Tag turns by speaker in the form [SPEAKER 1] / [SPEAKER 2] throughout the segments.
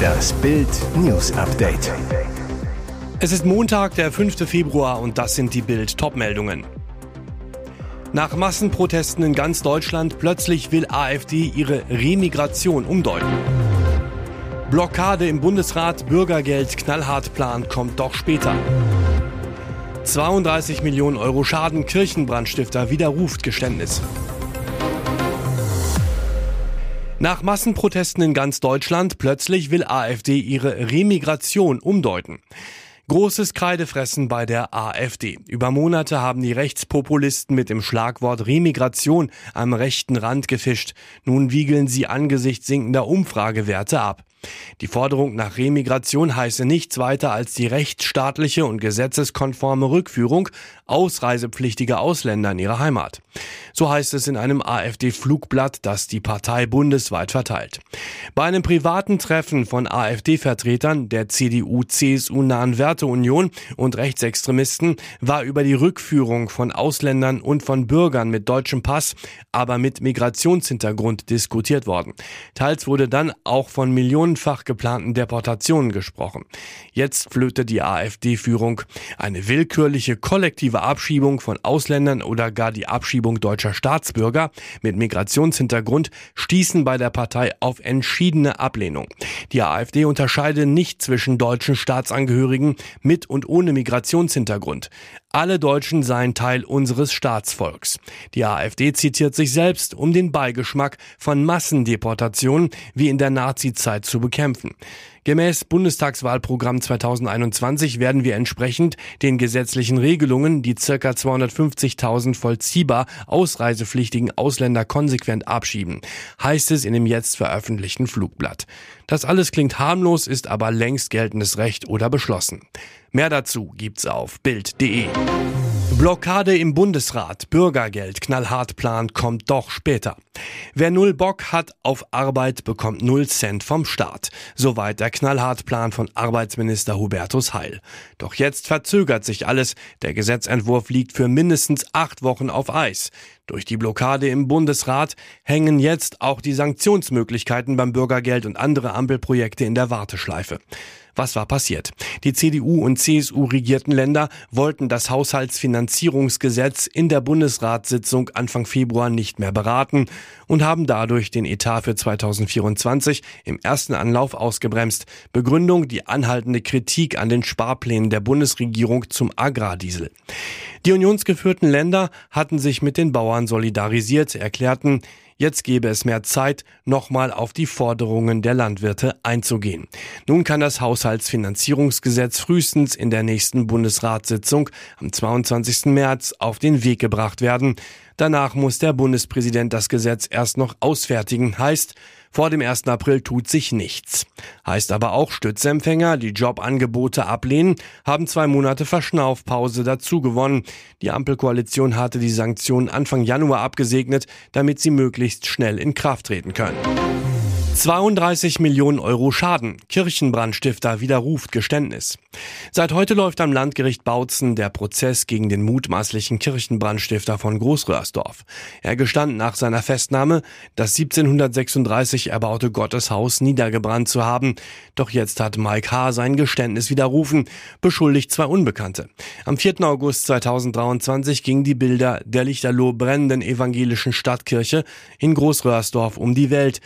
[SPEAKER 1] Das Bild News Update.
[SPEAKER 2] Es ist Montag, der 5. Februar und das sind die Bild Topmeldungen. Nach Massenprotesten in ganz Deutschland plötzlich will AfD ihre Remigration umdeuten. Blockade im Bundesrat, Bürgergeld knallhart Plan kommt doch später. 32 Millionen Euro Schaden, Kirchenbrandstifter widerruft Geständnis. Nach Massenprotesten in ganz Deutschland plötzlich will AfD ihre Remigration umdeuten. Großes Kreidefressen bei der AfD. Über Monate haben die Rechtspopulisten mit dem Schlagwort Remigration am rechten Rand gefischt. Nun wiegeln sie angesichts sinkender Umfragewerte ab. Die Forderung nach Remigration heiße nichts weiter als die rechtsstaatliche und gesetzeskonforme Rückführung ausreisepflichtiger Ausländer in ihre Heimat. So heißt es in einem AfD-Flugblatt, das die Partei bundesweit verteilt. Bei einem privaten Treffen von AfD-Vertretern der CDU-CSU-nahen Werteunion und Rechtsextremisten war über die Rückführung von Ausländern und von Bürgern mit deutschem Pass, aber mit Migrationshintergrund diskutiert worden. Teils wurde dann auch von Millionen millionenfach geplanten Deportationen gesprochen. Jetzt flöte die AfD-Führung. Eine willkürliche kollektive Abschiebung von Ausländern oder gar die Abschiebung deutscher Staatsbürger mit Migrationshintergrund stießen bei der Partei auf entschiedene Ablehnung. Die AfD unterscheide nicht zwischen deutschen Staatsangehörigen mit und ohne Migrationshintergrund. Alle Deutschen seien Teil unseres Staatsvolks. Die AfD zitiert sich selbst, um den Beigeschmack von Massendeportationen wie in der Nazizeit zu bekämpfen. Gemäß Bundestagswahlprogramm 2021 werden wir entsprechend den gesetzlichen Regelungen die ca. 250.000 vollziehbar ausreisepflichtigen Ausländer konsequent abschieben, heißt es in dem jetzt veröffentlichten Flugblatt. Das alles klingt harmlos, ist aber längst geltendes Recht oder beschlossen. Mehr dazu gibt's auf Bild.de. Blockade im Bundesrat, Bürgergeld, knallhart plant, kommt doch später. Wer null Bock hat auf Arbeit, bekommt null Cent vom Staat. Soweit der knallhart Plan von Arbeitsminister Hubertus Heil. Doch jetzt verzögert sich alles. Der Gesetzentwurf liegt für mindestens acht Wochen auf Eis. Durch die Blockade im Bundesrat hängen jetzt auch die Sanktionsmöglichkeiten beim Bürgergeld und andere Ampelprojekte in der Warteschleife. Was war passiert? Die CDU und CSU regierten Länder wollten das Haushaltsfinanzierungsgesetz in der Bundesratssitzung Anfang Februar nicht mehr beraten und haben dadurch den Etat für 2024 im ersten Anlauf ausgebremst. Begründung die anhaltende Kritik an den Sparplänen der Bundesregierung zum Agrardiesel. Die unionsgeführten Länder hatten sich mit den Bauern solidarisiert, erklärten, Jetzt gäbe es mehr Zeit, nochmal auf die Forderungen der Landwirte einzugehen. Nun kann das Haushaltsfinanzierungsgesetz frühestens in der nächsten Bundesratssitzung am 22. März auf den Weg gebracht werden. Danach muss der Bundespräsident das Gesetz erst noch ausfertigen, heißt, vor dem 1. April tut sich nichts. Heißt aber auch, Stützempfänger, die Jobangebote ablehnen, haben zwei Monate Verschnaufpause dazu gewonnen. Die Ampelkoalition hatte die Sanktionen Anfang Januar abgesegnet, damit sie möglichst schnell in Kraft treten können. 32 Millionen Euro Schaden. Kirchenbrandstifter widerruft Geständnis. Seit heute läuft am Landgericht Bautzen der Prozess gegen den mutmaßlichen Kirchenbrandstifter von Großröhrsdorf. Er gestand nach seiner Festnahme, das 1736 erbaute Gotteshaus niedergebrannt zu haben. Doch jetzt hat Mike H. sein Geständnis widerrufen, beschuldigt zwei Unbekannte. Am 4. August 2023 gingen die Bilder der lichterloh brennenden evangelischen Stadtkirche in Großröhrsdorf um die Welt.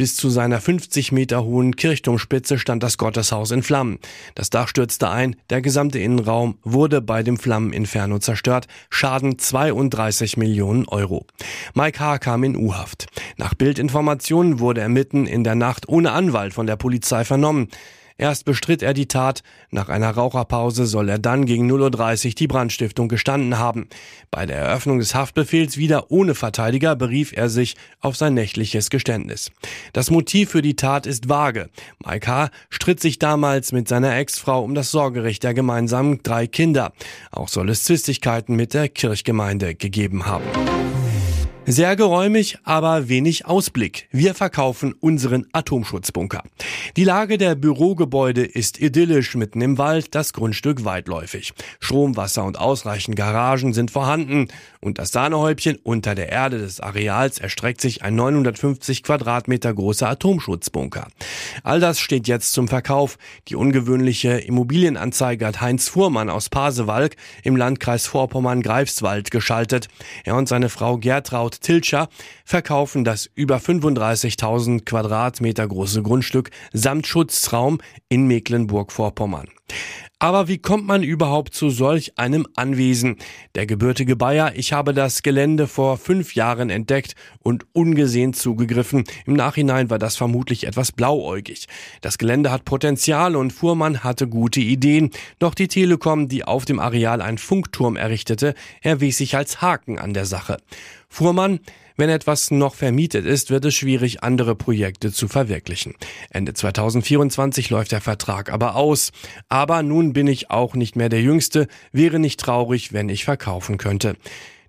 [SPEAKER 2] Bis zu seiner 50 Meter hohen Kirchturmspitze stand das Gotteshaus in Flammen. Das Dach stürzte ein, der gesamte Innenraum wurde bei dem Flammeninferno zerstört. Schaden 32 Millionen Euro. Mike H. kam in U-Haft. Nach Bildinformationen wurde er mitten in der Nacht ohne Anwalt von der Polizei vernommen. Erst bestritt er die Tat, nach einer Raucherpause soll er dann gegen 0.30 Uhr die Brandstiftung gestanden haben. Bei der Eröffnung des Haftbefehls wieder ohne Verteidiger berief er sich auf sein nächtliches Geständnis. Das Motiv für die Tat ist vage. Mike H. stritt sich damals mit seiner Ex-Frau um das Sorgerecht der gemeinsamen drei Kinder. Auch soll es Zwistigkeiten mit der Kirchgemeinde gegeben haben. Sehr geräumig, aber wenig Ausblick. Wir verkaufen unseren Atomschutzbunker. Die Lage der Bürogebäude ist idyllisch mitten im Wald, das Grundstück weitläufig. Strom, Wasser und ausreichend Garagen sind vorhanden. Und das Sahnehäubchen unter der Erde des Areals erstreckt sich ein 950 Quadratmeter großer Atomschutzbunker. All das steht jetzt zum Verkauf. Die ungewöhnliche Immobilienanzeige hat Heinz Fuhrmann aus Pasewalk im Landkreis Vorpommern-Greifswald geschaltet. Er und seine Frau Gertraud Tilscher verkaufen das über 35.000 Quadratmeter große Grundstück samt Schutzraum in Mecklenburg-Vorpommern. Aber wie kommt man überhaupt zu solch einem Anwesen? Der gebürtige Bayer, ich habe das Gelände vor fünf Jahren entdeckt und ungesehen zugegriffen. Im Nachhinein war das vermutlich etwas blauäugig. Das Gelände hat Potenzial und Fuhrmann hatte gute Ideen. Doch die Telekom, die auf dem Areal einen Funkturm errichtete, erwies sich als Haken an der Sache. Fuhrmann, wenn etwas noch vermietet ist, wird es schwierig, andere Projekte zu verwirklichen. Ende 2024 läuft der Vertrag aber aus. Aber nun bin ich auch nicht mehr der Jüngste, wäre nicht traurig, wenn ich verkaufen könnte.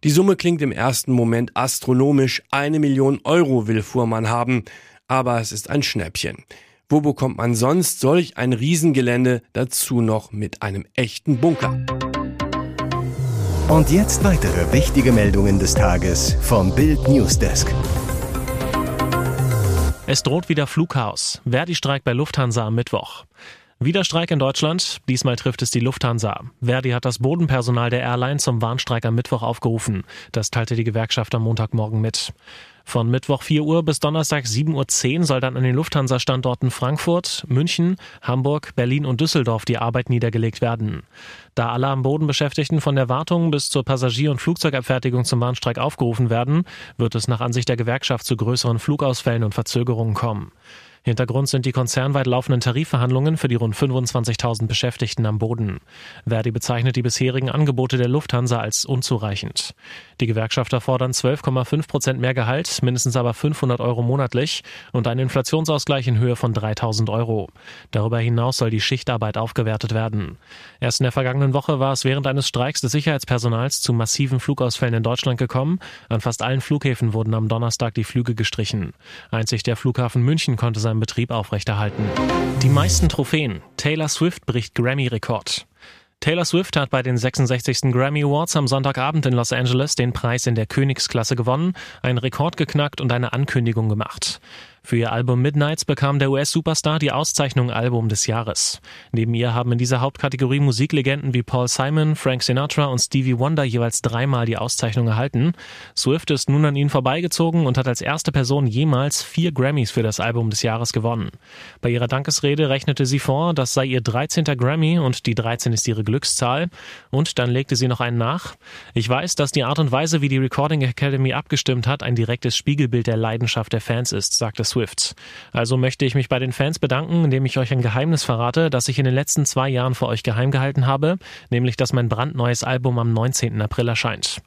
[SPEAKER 2] Die Summe klingt im ersten Moment astronomisch. Eine Million Euro will Fuhrmann haben. Aber es ist ein Schnäppchen. Wo bekommt man sonst solch ein Riesengelände dazu noch mit einem echten Bunker?
[SPEAKER 1] Und jetzt weitere wichtige Meldungen des Tages vom Bild Newsdesk.
[SPEAKER 3] Es droht wieder Flughaus. Verdi-Streik bei Lufthansa am Mittwoch. Wieder Streik in Deutschland. Diesmal trifft es die Lufthansa. Verdi hat das Bodenpersonal der Airline zum Warnstreik am Mittwoch aufgerufen. Das teilte die Gewerkschaft am Montagmorgen mit. Von Mittwoch 4 Uhr bis Donnerstag 7.10 Uhr soll dann an den Lufthansa-Standorten Frankfurt, München, Hamburg, Berlin und Düsseldorf die Arbeit niedergelegt werden. Da alle am Boden Beschäftigten von der Wartung bis zur Passagier- und Flugzeugabfertigung zum Warnstreik aufgerufen werden, wird es nach Ansicht der Gewerkschaft zu größeren Flugausfällen und Verzögerungen kommen. Hintergrund sind die konzernweit laufenden Tarifverhandlungen für die rund 25.000 Beschäftigten am Boden. Verdi bezeichnet die bisherigen Angebote der Lufthansa als unzureichend. Die Gewerkschafter fordern 12,5 Prozent mehr Gehalt, mindestens aber 500 Euro monatlich und einen Inflationsausgleich in Höhe von 3000 Euro. Darüber hinaus soll die Schichtarbeit aufgewertet werden. Erst in der vergangenen Woche war es während eines Streiks des Sicherheitspersonals zu massiven Flugausfällen in Deutschland gekommen. An fast allen Flughäfen wurden am Donnerstag die Flüge gestrichen. Einzig der Flughafen München konnte seinen Betrieb aufrechterhalten. Die meisten Trophäen. Taylor Swift bricht Grammy-Rekord. Taylor Swift hat bei den 66. Grammy Awards am Sonntagabend in Los Angeles den Preis in der Königsklasse gewonnen, einen Rekord geknackt und eine Ankündigung gemacht. Für ihr Album Midnights bekam der US-Superstar die Auszeichnung Album des Jahres. Neben ihr haben in dieser Hauptkategorie Musiklegenden wie Paul Simon, Frank Sinatra und Stevie Wonder jeweils dreimal die Auszeichnung erhalten. Swift ist nun an ihnen vorbeigezogen und hat als erste Person jemals vier Grammys für das Album des Jahres gewonnen. Bei ihrer Dankesrede rechnete sie vor, das sei ihr 13. Grammy und die 13 ist ihre Glückszahl. Und dann legte sie noch einen nach. Ich weiß, dass die Art und Weise, wie die Recording Academy abgestimmt hat, ein direktes Spiegelbild der Leidenschaft der Fans ist, sagte Swift. Also möchte ich mich bei den Fans bedanken, indem ich euch ein Geheimnis verrate, das ich in den letzten zwei Jahren vor euch geheim gehalten habe, nämlich dass mein brandneues Album am 19. April erscheint.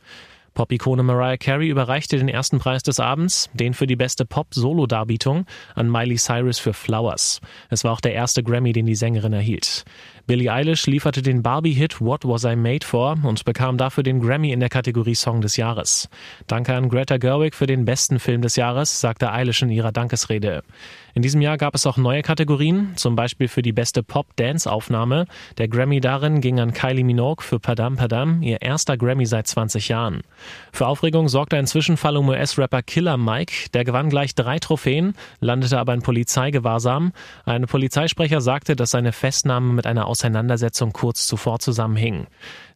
[SPEAKER 3] Pop-Ikone Mariah Carey überreichte den ersten Preis des Abends, den für die beste Pop-Solo-Darbietung, an Miley Cyrus für Flowers. Es war auch der erste Grammy, den die Sängerin erhielt. Billie Eilish lieferte den Barbie-Hit What Was I Made For und bekam dafür den Grammy in der Kategorie Song des Jahres. Danke an Greta Gerwig für den besten Film des Jahres, sagte Eilish in ihrer Dankesrede. In diesem Jahr gab es auch neue Kategorien, zum Beispiel für die beste Pop-Dance-Aufnahme. Der Grammy darin ging an Kylie Minogue für Padam Padam, ihr erster Grammy seit 20 Jahren. Für Aufregung sorgte ein Zwischenfall um US-Rapper Killer Mike. Der gewann gleich drei Trophäen, landete aber in Polizeigewahrsam. Ein Polizeisprecher sagte, dass seine Festnahme mit einer Auseinandersetzung kurz zuvor zusammenhing.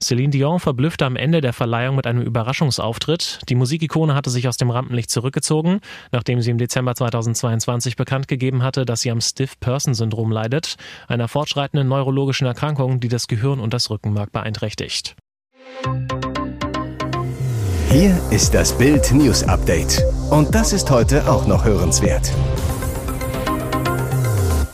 [SPEAKER 3] Celine Dion verblüffte am Ende der Verleihung mit einem Überraschungsauftritt. Die Musikikone hatte sich aus dem Rampenlicht zurückgezogen, nachdem sie im Dezember 2022 bekannt gegeben hatte, dass sie am Stiff-Person-Syndrom leidet, einer fortschreitenden neurologischen Erkrankung, die das Gehirn und das Rückenmark beeinträchtigt.
[SPEAKER 1] Hier ist das Bild News Update. Und das ist heute auch noch hörenswert.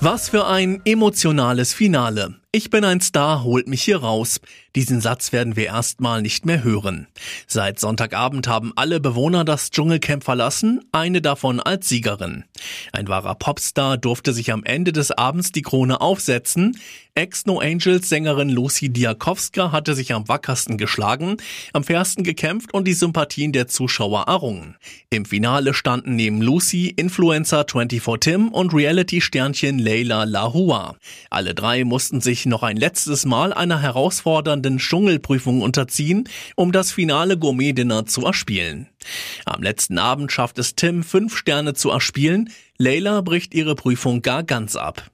[SPEAKER 4] Was für ein emotionales Finale. Ich bin ein Star, holt mich hier raus. Diesen Satz werden wir erstmal nicht mehr hören. Seit Sonntagabend haben alle Bewohner das Dschungelcamp verlassen, eine davon als Siegerin. Ein wahrer Popstar durfte sich am Ende des Abends die Krone aufsetzen. Ex-No Angels Sängerin Lucy Diakowska hatte sich am wackersten geschlagen, am fairsten gekämpft und die Sympathien der Zuschauer errungen. Im Finale standen neben Lucy Influencer 24 Tim und Reality-Sternchen Leila Lahua. Alle drei mussten sich noch ein letztes Mal einer herausfordernden Dschungelprüfung unterziehen, um das finale Gourmet-Dinner zu erspielen. Am letzten Abend schafft es Tim, fünf Sterne zu erspielen. Layla bricht ihre Prüfung gar ganz ab.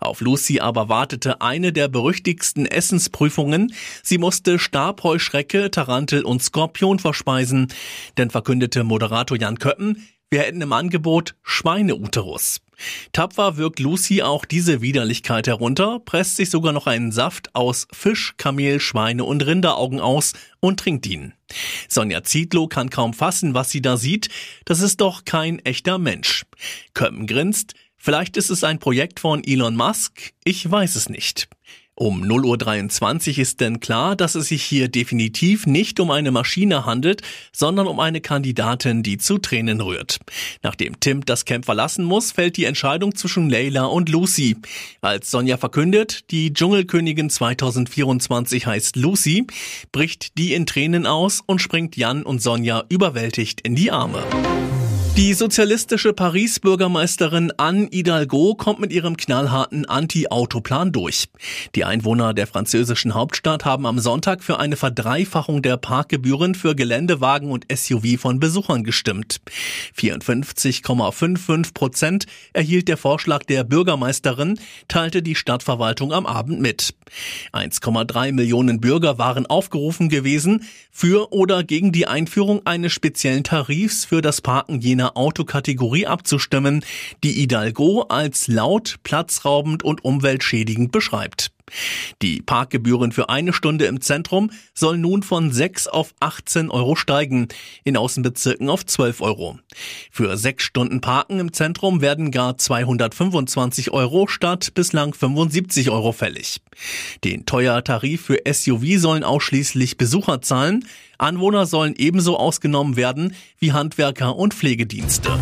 [SPEAKER 4] Auf Lucy aber wartete eine der berüchtigsten Essensprüfungen. Sie musste Stabheuschrecke, Tarantel und Skorpion verspeisen. Denn verkündete Moderator Jan Köppen, wir hätten im Angebot Schweineuterus. Tapfer wirkt Lucy auch diese Widerlichkeit herunter, presst sich sogar noch einen Saft aus Fisch, Kamel, Schweine und Rinderaugen aus und trinkt ihn. Sonja Zietlow kann kaum fassen, was sie da sieht. Das ist doch kein echter Mensch. Köppen grinst. Vielleicht ist es ein Projekt von Elon Musk. Ich weiß es nicht. Um 0.23 Uhr ist denn klar, dass es sich hier definitiv nicht um eine Maschine handelt, sondern um eine Kandidatin, die zu Tränen rührt. Nachdem Tim das Camp verlassen muss, fällt die Entscheidung zwischen Layla und Lucy. Als Sonja verkündet, die Dschungelkönigin 2024 heißt Lucy, bricht die in Tränen aus und springt Jan und Sonja überwältigt in die Arme. Die sozialistische Paris-Bürgermeisterin Anne Hidalgo kommt mit ihrem knallharten Anti-Autoplan durch. Die Einwohner der französischen Hauptstadt haben am Sonntag für eine Verdreifachung der Parkgebühren für Geländewagen und SUV von Besuchern gestimmt. 54,55 Prozent erhielt der Vorschlag der Bürgermeisterin, teilte die Stadtverwaltung am Abend mit. 1,3 Millionen Bürger waren aufgerufen gewesen, für oder gegen die Einführung eines speziellen Tarifs für das Parken jener einer Autokategorie abzustimmen, die Hidalgo als laut, platzraubend und umweltschädigend beschreibt. Die Parkgebühren für eine Stunde im Zentrum sollen nun von 6 auf 18 Euro steigen, in Außenbezirken auf 12 Euro. Für sechs Stunden Parken im Zentrum werden gar 225 Euro statt bislang 75 Euro fällig. Den teuer Tarif für SUV sollen ausschließlich Besucher zahlen, Anwohner sollen ebenso ausgenommen werden wie Handwerker und Pflegedienste.